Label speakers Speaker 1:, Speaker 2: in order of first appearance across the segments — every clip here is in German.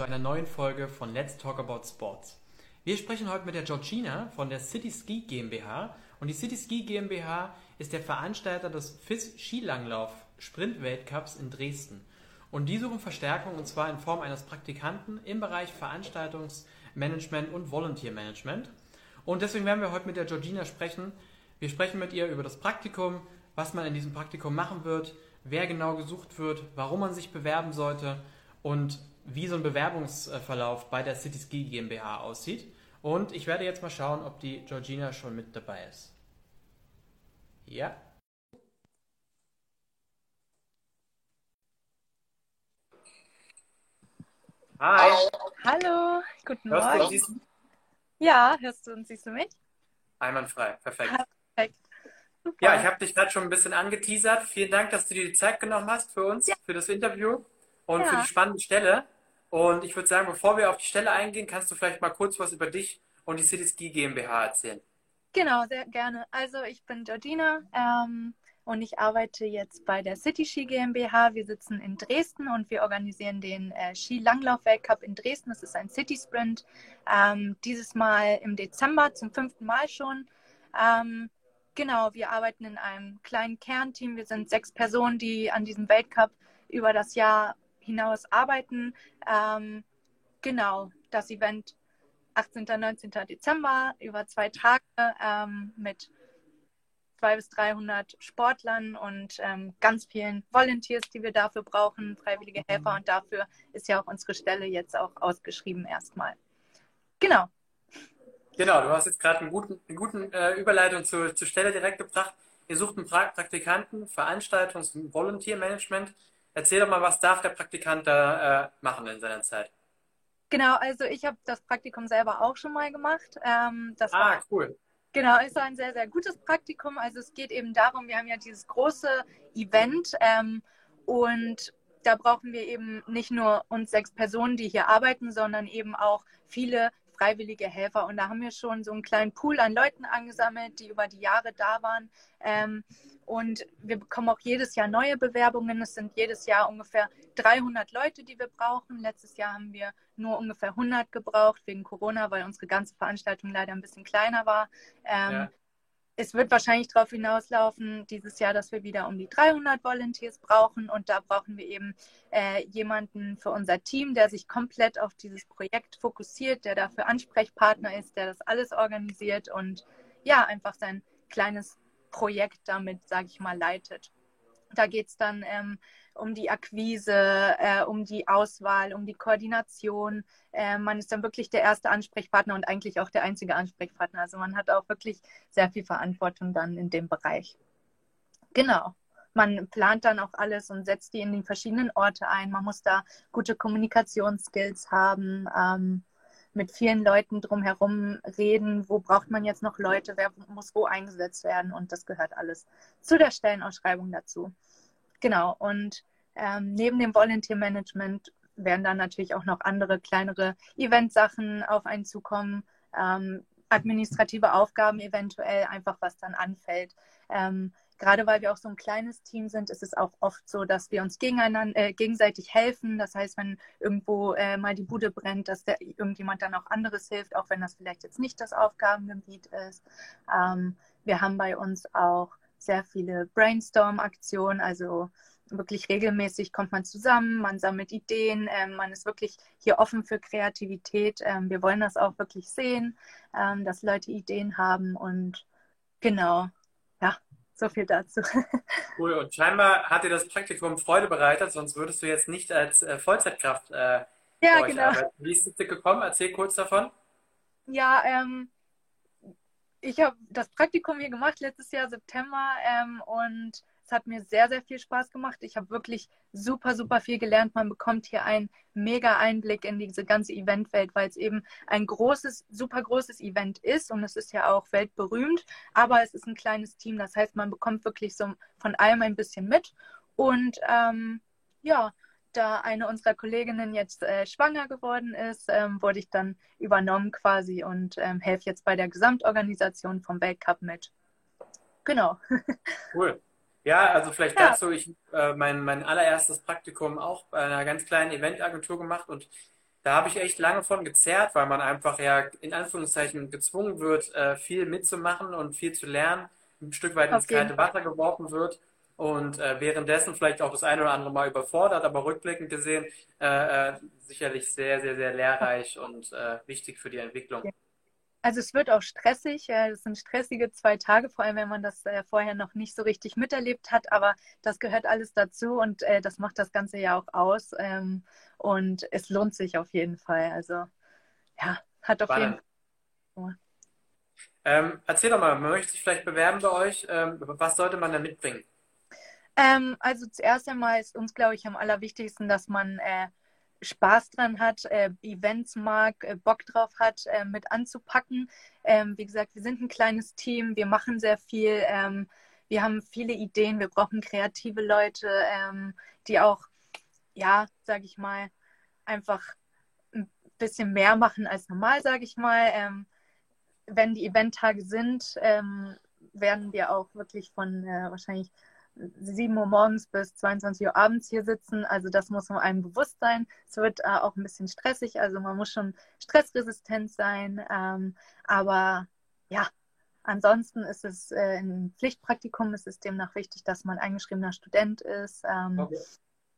Speaker 1: zu einer neuen Folge von Let's Talk About Sports. Wir sprechen heute mit der Georgina von der City Ski GmbH und die City Ski GmbH ist der Veranstalter des FIS Skilanglauf Sprint Weltcups in Dresden. Und die suchen Verstärkung und zwar in Form eines Praktikanten im Bereich Veranstaltungsmanagement und Volunteer Management. Und deswegen werden wir heute mit der Georgina sprechen. Wir sprechen mit ihr über das Praktikum, was man in diesem Praktikum machen wird, wer genau gesucht wird, warum man sich bewerben sollte und wie so ein Bewerbungsverlauf bei der City Ski GmbH aussieht. Und ich werde jetzt mal schauen, ob die Georgina schon mit dabei ist. Ja.
Speaker 2: Hi. Hallo, guten
Speaker 1: hörst
Speaker 2: Morgen.
Speaker 1: Du, siehst?
Speaker 2: Ja, hörst du und siehst du mich?
Speaker 1: Einwandfrei, perfekt.
Speaker 2: Perfekt. Super.
Speaker 1: Ja, ich habe dich gerade schon ein bisschen angeteasert. Vielen Dank, dass du dir die Zeit genommen hast für uns,
Speaker 2: Ja.
Speaker 1: für das Interview und
Speaker 2: Ja.
Speaker 1: für die spannende Stelle. Und ich würde sagen, bevor wir auf die Stelle eingehen, kannst du vielleicht mal kurz was über dich und die City Ski GmbH erzählen.
Speaker 2: Genau, sehr gerne. Also ich bin Georgina ähm, und ich arbeite jetzt bei der City Ski GmbH. Wir sitzen in Dresden und wir organisieren den äh, Ski-Langlauf-Weltcup in Dresden. Das ist ein City Sprint. Ähm, dieses Mal im Dezember zum fünften Mal schon. Ähm, genau, wir arbeiten in einem kleinen Kernteam. Wir sind sechs Personen, die an diesem Weltcup über das Jahr hinaus arbeiten. Ähm, genau, das Event 18. 19. Dezember über zwei Tage ähm, mit 200 bis 300 Sportlern und ähm, ganz vielen Volunteers, die wir dafür brauchen, freiwillige Helfer. Und dafür ist ja auch unsere Stelle jetzt auch ausgeschrieben erstmal. Genau.
Speaker 1: Genau, du hast jetzt gerade einen guten, eine guten äh, Überleitung zur, zur Stelle direkt gebracht. Ihr sucht einen pra Praktikanten, Veranstaltungs- und Volunteer-Management. Erzähl doch mal, was darf der Praktikant da äh, machen in seiner Zeit?
Speaker 2: Genau, also ich habe das Praktikum selber auch schon mal gemacht. Ähm, das war
Speaker 1: Ah, cool.
Speaker 2: Genau, ist ein sehr, sehr gutes Praktikum. Also es geht eben darum, wir haben ja dieses große Event ähm, und da brauchen wir eben nicht nur uns sechs Personen, die hier arbeiten, sondern eben auch viele freiwillige Helfer. Und da haben wir schon so einen kleinen Pool an Leuten angesammelt, die über die Jahre da waren. Ähm, und wir bekommen auch jedes Jahr neue Bewerbungen. Es sind jedes Jahr ungefähr 300 Leute, die wir brauchen. Letztes Jahr haben wir nur ungefähr 100 gebraucht wegen Corona, weil unsere ganze Veranstaltung leider ein bisschen kleiner war. Ähm,
Speaker 1: Ja.
Speaker 2: Es wird wahrscheinlich darauf hinauslaufen, dieses Jahr, dass wir wieder um die 300 Volunteers brauchen. Und da brauchen wir eben äh, jemanden für unser Team, der sich komplett auf dieses Projekt fokussiert, der dafür Ansprechpartner ist, der das alles organisiert und ja, einfach sein kleines Projekt damit, sage ich mal, leitet. Da geht es dann ähm, um die Akquise, äh, um die Auswahl, um die Koordination. Äh, man ist dann wirklich der erste Ansprechpartner und eigentlich auch der einzige Ansprechpartner. Also man hat auch wirklich sehr viel Verantwortung dann in dem Bereich. Genau. Man plant dann auch alles und setzt die in die verschiedenen Orte ein. Man muss da gute Kommunikationsskills haben, ähm, mit vielen Leuten drumherum reden. Wo braucht man jetzt noch Leute? Wer muss wo eingesetzt werden? Und das gehört alles zu der Stellenausschreibung dazu. Genau. Und ähm, neben dem Volunteer Management werden dann natürlich auch noch andere kleinere Eventsachen auf einen zukommen, ähm, administrative Aufgaben eventuell, einfach was dann anfällt. Ähm, gerade weil wir auch so ein kleines Team sind, ist es auch oft so, dass wir uns äh, gegenseitig helfen. Das heißt, wenn irgendwo äh, mal die Bude brennt, dass der, irgendjemand dann auch anderes hilft, auch wenn das vielleicht jetzt nicht das Aufgabengebiet ist. Ähm, wir haben bei uns auch sehr viele Brainstorm-Aktionen, also wirklich regelmäßig kommt man zusammen, man sammelt Ideen, ähm, man ist wirklich hier offen für Kreativität. Ähm, wir wollen das auch wirklich sehen, ähm, dass Leute Ideen haben und genau, ja, so viel dazu.
Speaker 1: Cool. Und scheinbar hat dir das Praktikum Freude bereitet, sonst würdest du jetzt nicht als äh, Vollzeitkraft äh,
Speaker 2: ja, genau.
Speaker 1: arbeiten. Wie ist es dir gekommen? Erzähl kurz davon.
Speaker 2: Ja, ähm, ich habe das Praktikum hier gemacht letztes Jahr September ähm, und es hat mir sehr, sehr viel Spaß gemacht. Ich habe wirklich super, super viel gelernt. Man bekommt hier einen mega Einblick in diese ganze Eventwelt, weil es eben ein großes, super großes Event ist und es ist ja auch weltberühmt, aber es ist ein kleines Team. Das heißt, man bekommt wirklich so von allem ein bisschen mit und ähm, ja, da eine unserer Kolleginnen jetzt äh, schwanger geworden ist, ähm, wurde ich dann übernommen quasi und ähm, helfe jetzt bei der Gesamtorganisation vom Weltcup mit. Genau.
Speaker 1: Cool. Ja, also vielleicht
Speaker 2: Ja.
Speaker 1: dazu, ich äh, mein, mein allererstes Praktikum auch bei einer ganz kleinen Eventagentur gemacht und da habe ich echt lange von gezerrt, weil man einfach ja in Anführungszeichen gezwungen wird, äh, viel mitzumachen und viel zu lernen, ein Stück weit ins kalte Wasser geworfen wird und äh, währenddessen vielleicht auch das eine oder andere Mal überfordert, aber rückblickend gesehen äh, äh, sicherlich sehr, sehr, sehr lehrreich und äh, wichtig für die Entwicklung.
Speaker 2: Also es wird auch stressig. Es sind stressige zwei Tage, vor allem wenn man das äh, vorher noch nicht so richtig miterlebt hat. Aber das gehört alles dazu und äh, das macht das Ganze ja auch aus. Ähm, und es lohnt sich auf jeden Fall. Also ja, hat auf Spannend. jeden
Speaker 1: Fall. Ähm, erzähl doch mal, man möchte sich vielleicht bewerben bei euch. Ähm, was sollte man da mitbringen?
Speaker 2: Ähm, also zuerst einmal ist uns, glaube ich, am allerwichtigsten, dass man äh, Spaß dran hat, äh, Events mag, äh, Bock drauf hat, äh, mit anzupacken. Ähm, wie gesagt, wir sind ein kleines Team, wir machen sehr viel, ähm, wir haben viele Ideen, wir brauchen kreative Leute, ähm, die auch, ja, sage ich mal, einfach ein bisschen mehr machen als normal, sage ich mal. Ähm, wenn die Eventtage sind, ähm, werden wir auch wirklich von äh, wahrscheinlich 7 Uhr morgens bis 22 Uhr abends hier sitzen. Also das muss man einem bewusst sein. Es wird äh, auch ein bisschen stressig, also man muss schon stressresistent sein. Ähm, aber ja, ansonsten ist es äh, ein Pflichtpraktikum, ist es demnach wichtig, dass man eingeschriebener Student ist. Ähm, okay.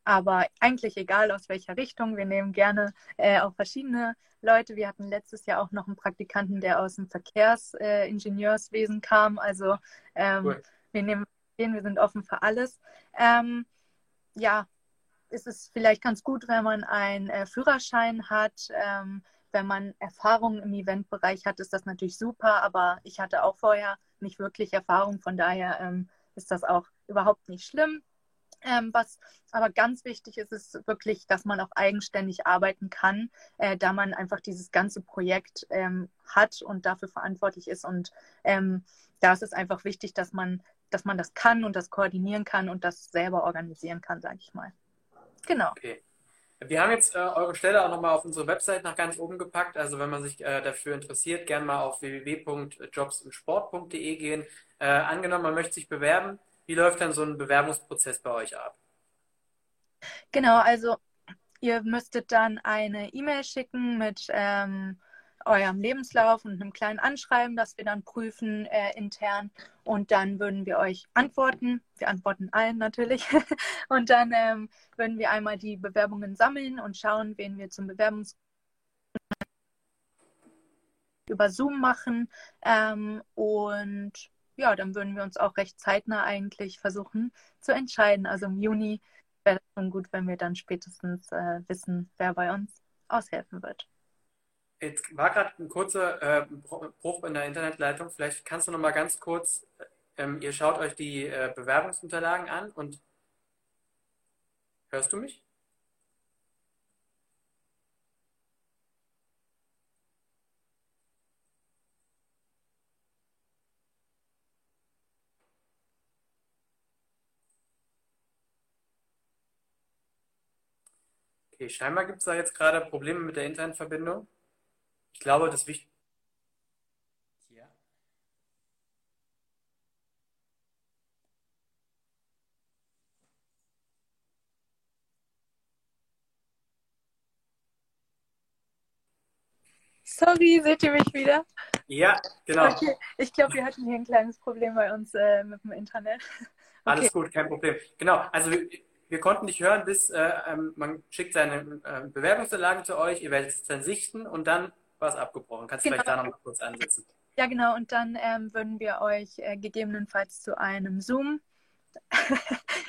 Speaker 2: Aber eigentlich egal aus welcher Richtung. Wir nehmen gerne äh, auch verschiedene Leute. Wir hatten letztes Jahr auch noch einen Praktikanten, der aus dem Verkehrsingenieurswesen kam. Also ähm, cool. wir nehmen wir sind offen für alles. Ähm, ja, ist es vielleicht ganz gut, wenn man einen äh, Führerschein hat. Ähm, wenn man Erfahrung im Eventbereich hat, ist das natürlich super, aber ich hatte auch vorher nicht wirklich Erfahrung, von daher ähm, ist das auch überhaupt nicht schlimm. Ähm, was aber ganz wichtig ist, ist wirklich, dass man auch eigenständig arbeiten kann, äh, da man einfach dieses ganze Projekt ähm, hat und dafür verantwortlich ist. Und ähm, da ist es einfach wichtig, dass man dass man das kann und das koordinieren kann und das selber organisieren kann, sage ich mal. Genau. Okay.
Speaker 1: Wir haben jetzt äh, eure Stelle auch nochmal auf unsere Website nach ganz oben gepackt. Also wenn man sich äh, dafür interessiert, gerne mal auf www.jobsimsport.de gehen. Äh, angenommen, man möchte sich bewerben. Wie läuft dann so ein Bewerbungsprozess bei euch ab?
Speaker 2: Genau, also ihr müsstet dann eine E-Mail schicken mit ähm, eurem Lebenslauf und einem kleinen Anschreiben, das wir dann prüfen äh, intern. Und dann würden wir euch antworten. Wir antworten allen natürlich. und dann ähm, würden wir einmal die Bewerbungen sammeln und schauen, wen wir zum Bewerbungs über Zoom machen. Ähm, und ja, dann würden wir uns auch recht zeitnah eigentlich versuchen zu entscheiden. Also im Juni wäre es schon gut, wenn wir dann spätestens äh, wissen, wer bei uns aushelfen wird.
Speaker 1: Jetzt war gerade ein kurzer äh, Bruch in der Internetleitung. Vielleicht kannst du noch mal ganz kurz, ähm, ihr schaut euch die äh, Bewerbungsunterlagen an und hörst du mich? Okay, scheinbar gibt es da jetzt gerade Probleme mit der Internetverbindung. Ich glaube, das Wichtigste. Ja.
Speaker 2: Sorry, seht ihr mich wieder?
Speaker 1: Ja, genau.
Speaker 2: Okay. Ich glaube, wir hatten hier ein kleines Problem bei uns äh, mit dem Internet.
Speaker 1: Okay. Alles gut, kein Problem. Genau, also wir, wir konnten dich hören, bis äh, ähm, man schickt seine äh, Bewerbungsunterlagen zu euch, ihr werdet es dann sichten und dann war es abgebrochen. Kannst du genau. vielleicht da noch mal kurz ansetzen?
Speaker 2: Ja, genau. Und dann ähm, würden wir euch äh, gegebenenfalls zu einem Zoom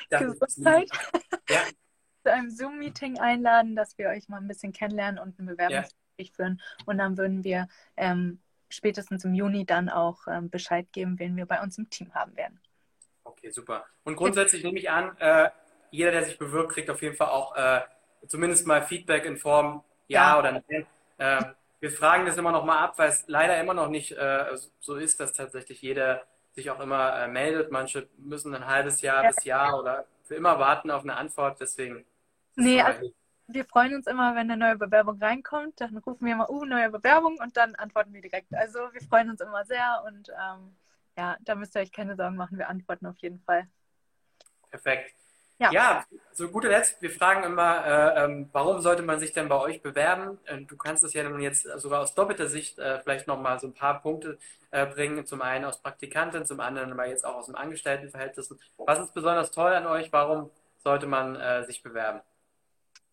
Speaker 2: Gesundheit ja. zu einem Zoom-Meeting einladen, dass wir euch mal ein bisschen kennenlernen und ein Bewerbungsgespräch ja. führen. Und dann würden wir ähm, spätestens im Juni dann auch ähm, Bescheid geben, wen wir bei uns im Team haben werden.
Speaker 1: Okay, super. Und grundsätzlich nehme ich an, äh, jeder, der sich bewirbt, kriegt auf jeden Fall auch äh, zumindest mal Feedback in Form Ja, ja. oder Nein. Äh, wir fragen das immer noch mal ab, weil es leider immer noch nicht äh, so ist, dass tatsächlich jeder sich auch immer äh, meldet. Manche müssen ein halbes Jahr ja. bis Jahr oder für immer warten auf eine Antwort. Deswegen.
Speaker 2: Nee, also wir freuen uns immer, wenn eine neue Bewerbung reinkommt. Dann rufen wir immer, uh, neue Bewerbung und dann antworten wir direkt. Also wir freuen uns immer sehr und ähm, ja, da müsst ihr euch keine Sorgen machen. Wir antworten auf jeden Fall.
Speaker 1: Perfekt. Ja. ja, zu guter Letzt, wir fragen immer, äh, ähm, warum sollte man sich denn bei euch bewerben? Äh, du kannst es ja nun jetzt sogar aus doppelter Sicht äh, vielleicht nochmal so ein paar Punkte äh, bringen. Zum einen aus Praktikanten, zum anderen aber jetzt auch aus dem Angestelltenverhältnis. Was ist besonders toll an euch? Warum sollte man äh, sich bewerben?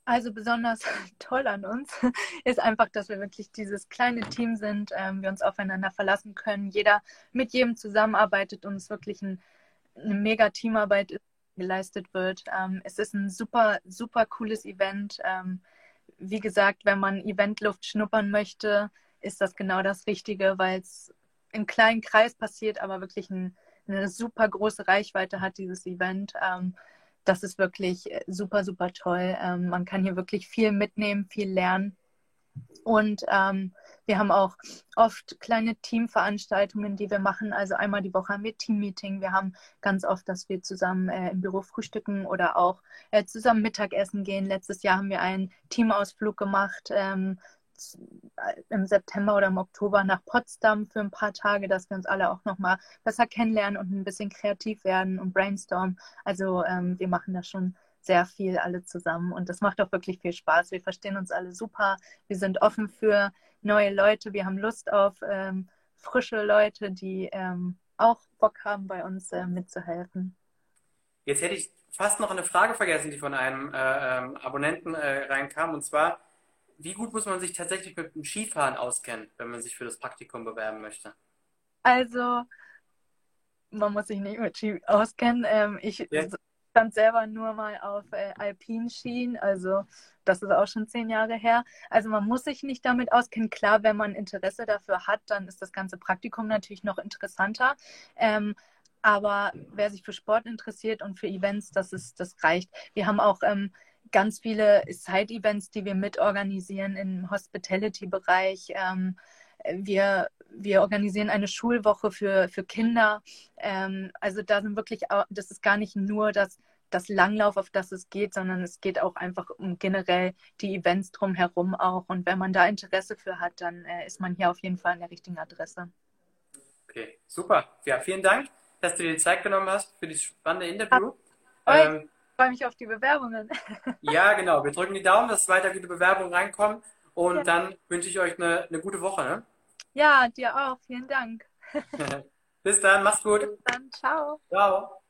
Speaker 2: Also besonders toll an uns ist einfach, dass wir wirklich dieses kleine Team sind, ähm, wir uns aufeinander verlassen können, jeder mit jedem zusammenarbeitet und es wirklich ein, eine mega Teamarbeit ist geleistet wird. Ähm, es ist ein super, super cooles Event. Ähm, wie gesagt, wenn man Eventluft schnuppern möchte, ist das genau das Richtige, weil es im kleinen Kreis passiert, aber wirklich ein, eine super große Reichweite hat, dieses Event. Ähm, das ist wirklich super, super toll. Ähm, man kann hier wirklich viel mitnehmen, viel lernen. Und ähm, wir haben auch oft kleine Teamveranstaltungen, die wir machen. Also einmal die Woche haben wir Teammeeting. Wir haben ganz oft, dass wir zusammen äh, im Büro frühstücken oder auch äh, zusammen Mittagessen gehen. Letztes Jahr haben wir einen Teamausflug gemacht. Ähm, im September oder im Oktober nach Potsdam für ein paar Tage, dass wir uns alle auch nochmal besser kennenlernen und ein bisschen kreativ werden und brainstormen. Also ähm, wir machen das schon sehr viel alle zusammen und das macht auch wirklich viel Spaß. Wir verstehen uns alle super. Wir sind offen für neue Leute. Wir haben Lust auf ähm, frische Leute, die ähm, auch Bock haben, bei uns äh, mitzuhelfen.
Speaker 1: Jetzt hätte ich fast noch eine Frage vergessen, die von einem äh, ähm, Abonnenten äh, reinkam. Und zwar, wie gut muss man sich tatsächlich mit dem Skifahren auskennen, wenn man sich für das Praktikum bewerben möchte?
Speaker 2: Also, man muss sich nicht mit Ski auskennen. Ähm, ich ja stand selber nur mal auf äh, Alpinskien, also das ist auch schon zehn Jahre her. Also man muss sich nicht damit auskennen. Klar, wenn man Interesse dafür hat, dann ist das ganze Praktikum natürlich noch interessanter. Ähm, aber wer sich für Sport interessiert und für Events, das ist, das reicht. Wir haben auch ähm, ganz viele Side-Events, die wir mitorganisieren im Hospitality-Bereich. Ähm, wir, wir organisieren eine Schulwoche für, für Kinder. Ähm, also da sind wirklich, das ist gar nicht nur das, das Langlauf, auf das es geht, sondern es geht auch einfach um generell die Events drumherum auch. Und wenn man da Interesse für hat, dann äh, ist man hier auf jeden Fall an der richtigen Adresse.
Speaker 1: Okay, super. Ja, vielen Dank, dass du dir die Zeit genommen hast für dieses spannende Interview.
Speaker 2: Ähm, ich freue mich auf die Bewerbungen.
Speaker 1: ja, genau. Wir drücken die Daumen, dass weiter gute Bewerbungen reinkommen. Und ja. dann wünsche ich euch eine, eine gute Woche. Ne?
Speaker 2: Ja, dir auch. Vielen Dank.
Speaker 1: Bis dann, mach's gut.
Speaker 2: Bis dann, ciao.
Speaker 1: Ciao.